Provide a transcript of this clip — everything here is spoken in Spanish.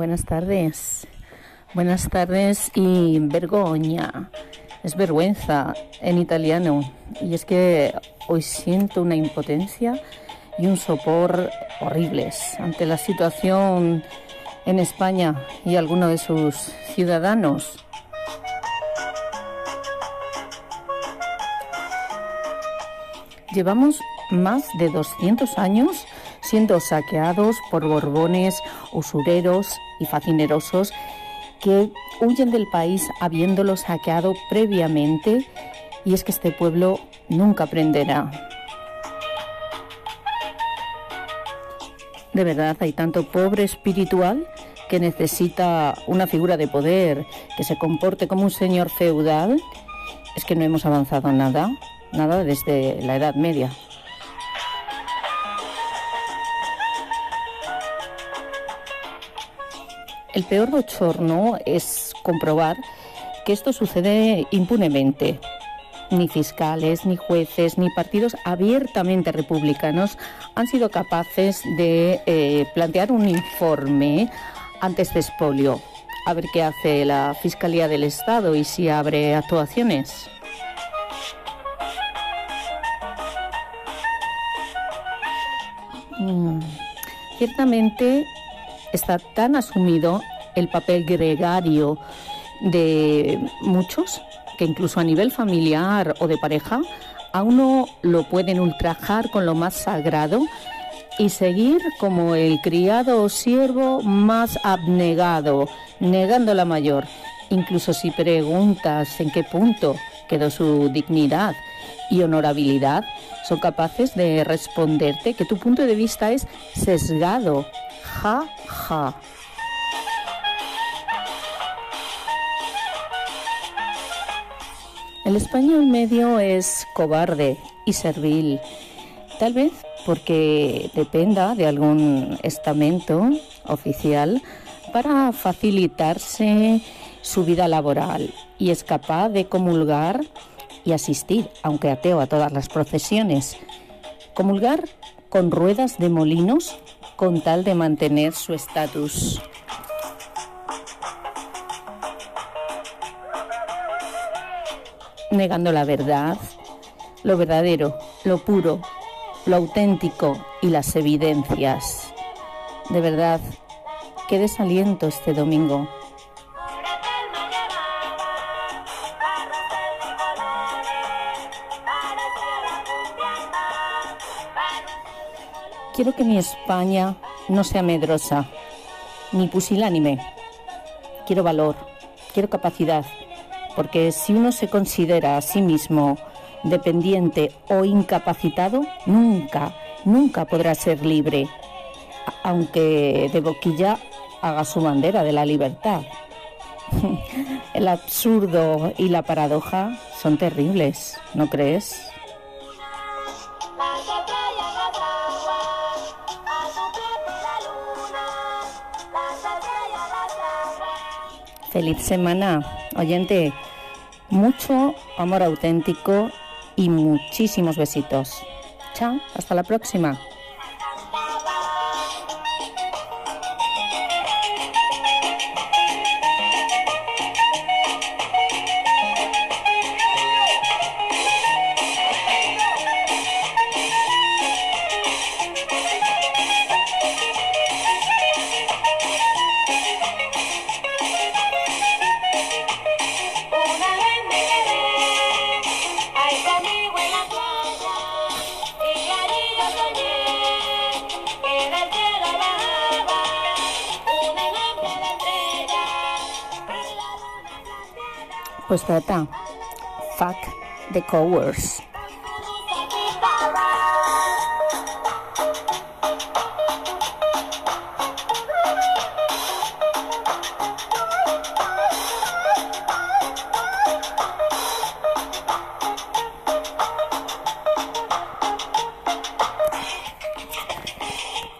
Buenas tardes. Buenas tardes y vergogna. Es vergüenza en italiano. Y es que hoy siento una impotencia y un sopor horribles ante la situación en España y algunos de sus ciudadanos. Llevamos más de 200 años siendo saqueados por borbones, usureros y facinerosos que huyen del país habiéndolo saqueado previamente y es que este pueblo nunca aprenderá. De verdad, hay tanto pobre espiritual que necesita una figura de poder que se comporte como un señor feudal. Es que no hemos avanzado nada, nada desde la Edad Media. El peor bochorno es comprobar que esto sucede impunemente. Ni fiscales, ni jueces, ni partidos abiertamente republicanos han sido capaces de eh, plantear un informe ante este expolio. A ver qué hace la Fiscalía del Estado y si abre actuaciones. Mm, ciertamente está tan asumido el papel gregario de muchos que incluso a nivel familiar o de pareja a uno lo pueden ultrajar con lo más sagrado y seguir como el criado o siervo más abnegado, negando la mayor. Incluso si preguntas en qué punto quedó su dignidad y honorabilidad, son capaces de responderte que tu punto de vista es sesgado, Ja, ja. El español medio es cobarde y servil, tal vez porque dependa de algún estamento oficial para facilitarse su vida laboral y es capaz de comulgar y asistir, aunque ateo a todas las procesiones. Comulgar con ruedas de molinos con tal de mantener su estatus. Negando la verdad, lo verdadero, lo puro, lo auténtico y las evidencias. De verdad, qué desaliento este domingo. Quiero que mi España no sea medrosa, ni pusilánime. Quiero valor, quiero capacidad, porque si uno se considera a sí mismo dependiente o incapacitado, nunca, nunca podrá ser libre, aunque de boquilla haga su bandera de la libertad. El absurdo y la paradoja son terribles, ¿no crees? Feliz semana, oyente. Mucho amor auténtico y muchísimos besitos. Chao, hasta la próxima. Pues trata, fuck the cowards.